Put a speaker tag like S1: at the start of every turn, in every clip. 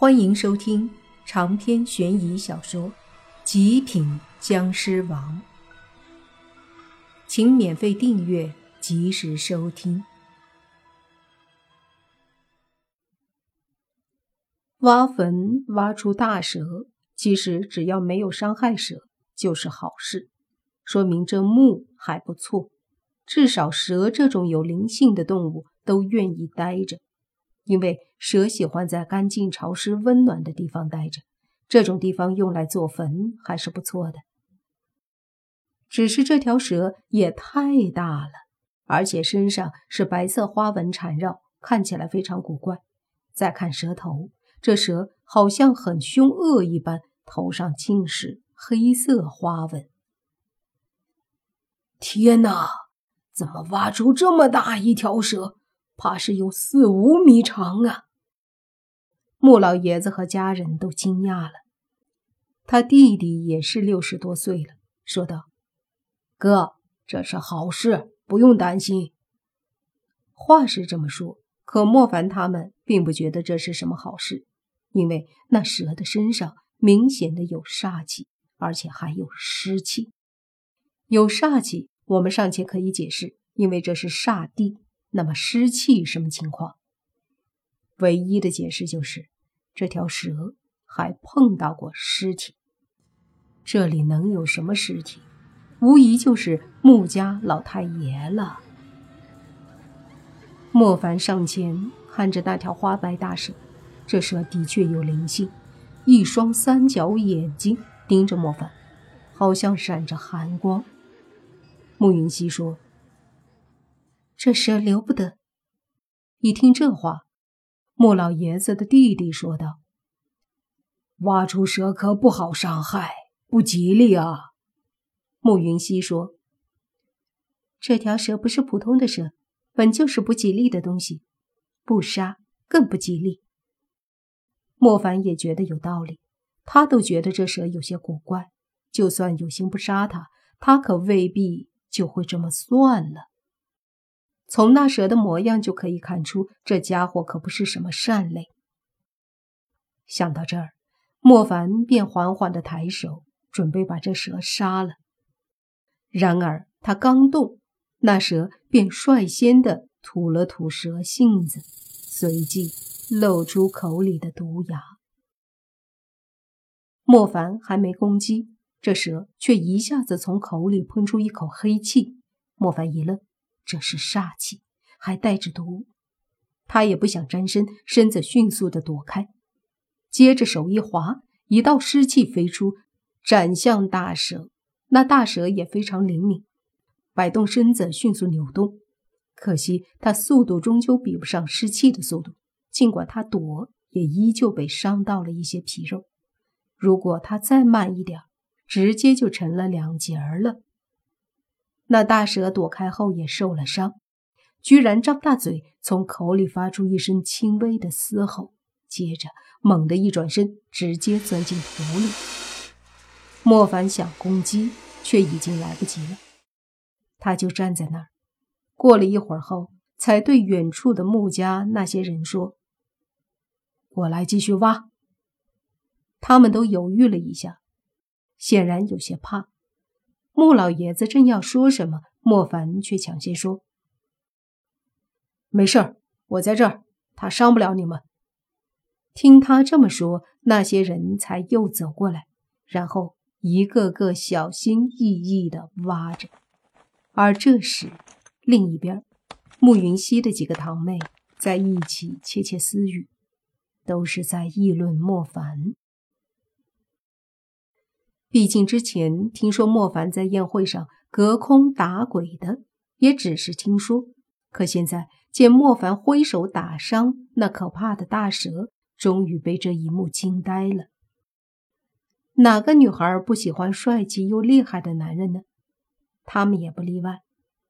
S1: 欢迎收听长篇悬疑小说《极品僵尸王》，请免费订阅，及时收听。挖坟挖出大蛇，其实只要没有伤害蛇，就是好事，说明这墓还不错，至少蛇这种有灵性的动物都愿意待着。因为蛇喜欢在干净、潮湿、温暖的地方待着，这种地方用来做坟还是不错的。只是这条蛇也太大了，而且身上是白色花纹缠绕，看起来非常古怪。再看蛇头，这蛇好像很凶恶一般，头上尽是黑色花纹。
S2: 天哪，怎么挖出这么大一条蛇？怕是有四五米长啊！
S1: 穆老爷子和家人都惊讶了。他弟弟也是六十多岁了，说道：“
S2: 哥，这是好事，不用担心。”
S1: 话是这么说，可莫凡他们并不觉得这是什么好事，因为那蛇的身上明显的有煞气，而且还有湿气。有煞气，我们尚且可以解释，因为这是煞地。那么湿气什么情况？唯一的解释就是这条蛇还碰到过尸体。这里能有什么尸体？无疑就是穆家老太爷了。莫凡上前看着那条花白大蛇，这蛇的确有灵性，一双三角眼睛盯着莫凡，好像闪着寒光。慕云熙说。这蛇留不得。一听这话，穆老爷子的弟弟说道：“
S2: 挖出蛇可不好伤害，不吉利啊。”
S1: 穆云熙说：“这条蛇不是普通的蛇，本就是不吉利的东西，不杀更不吉利。”莫凡也觉得有道理，他都觉得这蛇有些古怪，就算有心不杀他，他可未必就会这么算了。从那蛇的模样就可以看出，这家伙可不是什么善类。想到这儿，莫凡便缓缓的抬手，准备把这蛇杀了。然而他刚动，那蛇便率先的吐了吐蛇信子，随即露出口里的毒牙。莫凡还没攻击，这蛇却一下子从口里喷出一口黑气。莫凡一愣。这是煞气，还带着毒，他也不想沾身，身子迅速的躲开，接着手一滑，一道湿气飞出，斩向大蛇。那大蛇也非常灵敏，摆动身子迅速扭动。可惜他速度终究比不上湿气的速度，尽管他躲，也依旧被伤到了一些皮肉。如果他再慢一点，直接就成了两截儿了。那大蛇躲开后也受了伤，居然张大嘴，从口里发出一声轻微的嘶吼，接着猛地一转身，直接钻进土里。莫凡想攻击，却已经来不及了。他就站在那儿，过了一会儿后，才对远处的穆家那些人说：“我来继续挖。”他们都犹豫了一下，显然有些怕。穆老爷子正要说什么，莫凡却抢先说：“
S2: 没事儿，我在这儿，他伤不了你们。”
S1: 听他这么说，那些人才又走过来，然后一个个小心翼翼地挖着。而这时，另一边，慕云溪的几个堂妹在一起窃窃私语，都是在议论莫凡。毕竟之前听说莫凡在宴会上隔空打鬼的，也只是听说。可现在见莫凡挥手打伤那可怕的大蛇，终于被这一幕惊呆了。哪个女孩不喜欢帅气又厉害的男人呢？他们也不例外。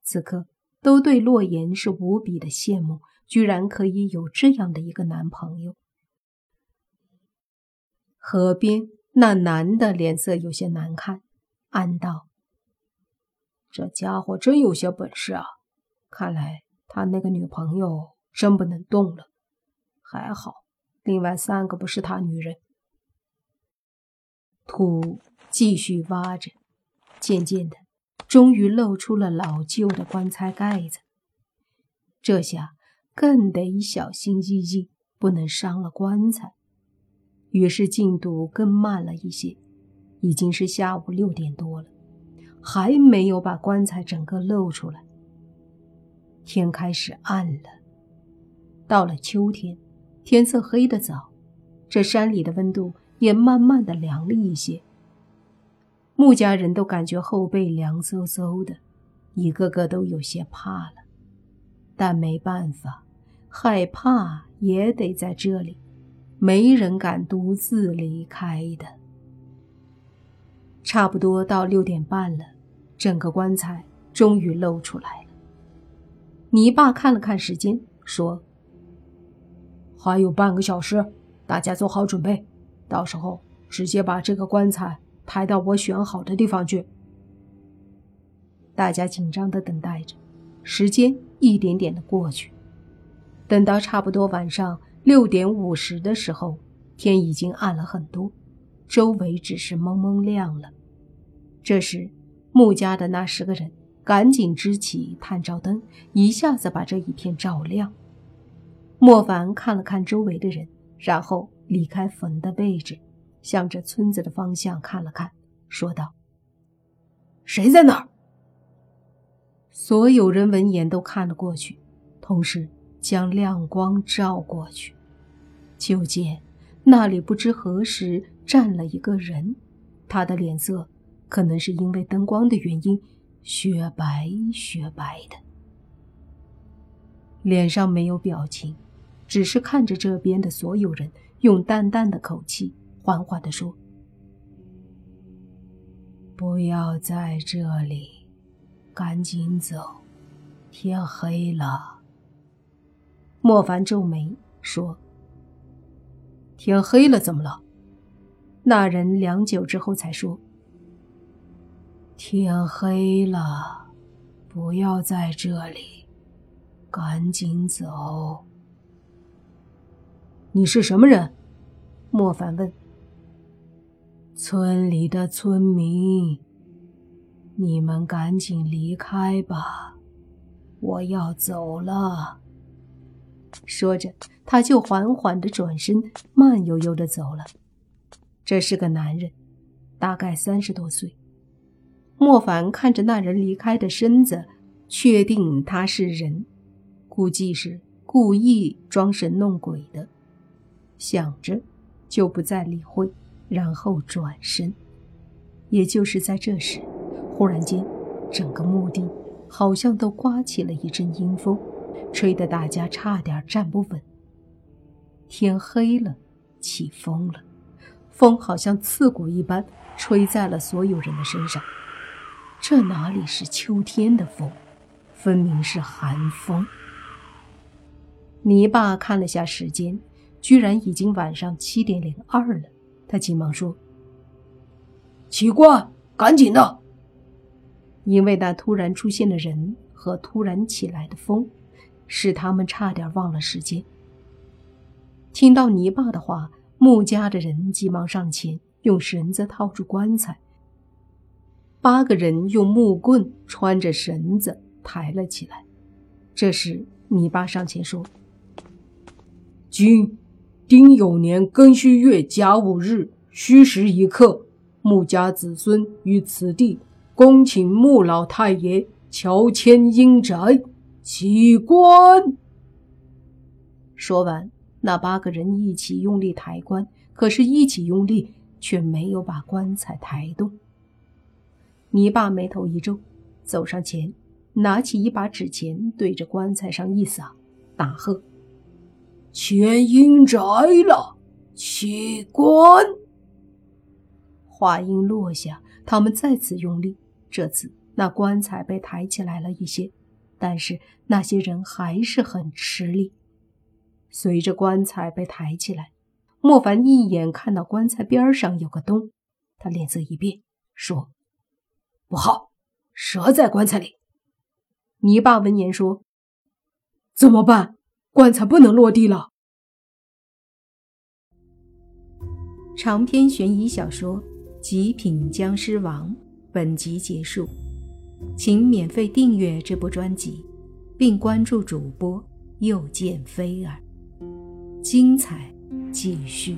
S1: 此刻都对洛言是无比的羡慕，居然可以有这样的一个男朋友。河边。那男的脸色有些难看，暗道：“
S2: 这家伙真有些本事啊！看来他那个女朋友真不能动了。还好另外三个不是他女人。
S1: 土继续挖着，渐渐的，终于露出了老旧的棺材盖子。这下更得小心翼翼，不能伤了棺材。于是进度更慢了一些，已经是下午六点多了，还没有把棺材整个露出来。天开始暗了，到了秋天，天色黑得早，这山里的温度。也慢慢的凉了一些，穆家人都感觉后背凉飕飕的，一个个都有些怕了。但没办法，害怕也得在这里，没人敢独自离开的。差不多到六点半了，整个棺材终于露出来了。你爸看了看时间，说：“
S2: 还有半个小时，大家做好准备。”到时候直接把这个棺材抬到我选好的地方去。
S1: 大家紧张的等待着，时间一点点的过去，等到差不多晚上六点五十的时候，天已经暗了很多，周围只是蒙蒙亮了。这时，穆家的那十个人赶紧支起探照灯，一下子把这一片照亮。莫凡看了看周围的人，然后。离开坟的位置，向着村子的方向看了看，说道：“
S2: 谁在那儿？”
S1: 所有人闻言都看了过去，同时将亮光照过去，就见那里不知何时站了一个人，他的脸色可能是因为灯光的原因，雪白雪白的，脸上没有表情，只是看着这边的所有人。用淡淡的口气，缓缓地说：“不要在这里，赶紧走，天黑了。”莫凡皱眉说：“
S2: 天黑了，怎么了？”
S1: 那人良久之后才说：“
S2: 天黑了，不要在这里，赶紧走。”
S1: 你是什么人？莫凡问。
S2: 村里的村民，你们赶紧离开吧，我要走了。
S1: 说着，他就缓缓的转身，慢悠悠的走了。这是个男人，大概三十多岁。莫凡看着那人离开的身子，确定他是人，估计是故意装神弄鬼的。想着，就不再理会，然后转身。也就是在这时，忽然间，整个墓地好像都刮起了一阵阴风，吹得大家差点站不稳。天黑了，起风了，风好像刺骨一般，吹在了所有人的身上。这哪里是秋天的风，分明是寒风。泥巴看了下时间。居然已经晚上七点零二了，他急忙说：“
S2: 奇怪，赶紧的！”
S1: 因为那突然出现的人和突然起来的风，使他们差点忘了时间。听到泥巴的话，穆家的人急忙上前，用绳子套住棺材。八个人用木棍穿着绳子抬了起来。这时，泥巴上前说：“
S2: 今。”丁酉年庚戌月甲午日戌时一刻，穆家子孙于此地恭请穆老太爷乔迁阴宅，起棺。
S1: 说完，那八个人一起用力抬棺，可是，一起用力却没有把棺材抬动。你爸眉头一皱，走上前，拿起一把纸钱，对着棺材上一撒，大喝。
S2: 全阴宅了，起棺。
S1: 话音落下，他们再次用力，这次那棺材被抬起来了一些，但是那些人还是很吃力。随着棺材被抬起来，莫凡一眼看到棺材边上有个洞，他脸色一变，说：“
S2: 不好，蛇在棺材里。”
S1: 泥巴闻言说：“
S2: 怎么办？”棺材不能落地了。
S1: 长篇悬疑小说《极品僵尸王》本集结束，请免费订阅这部专辑，并关注主播又见菲儿，精彩继续。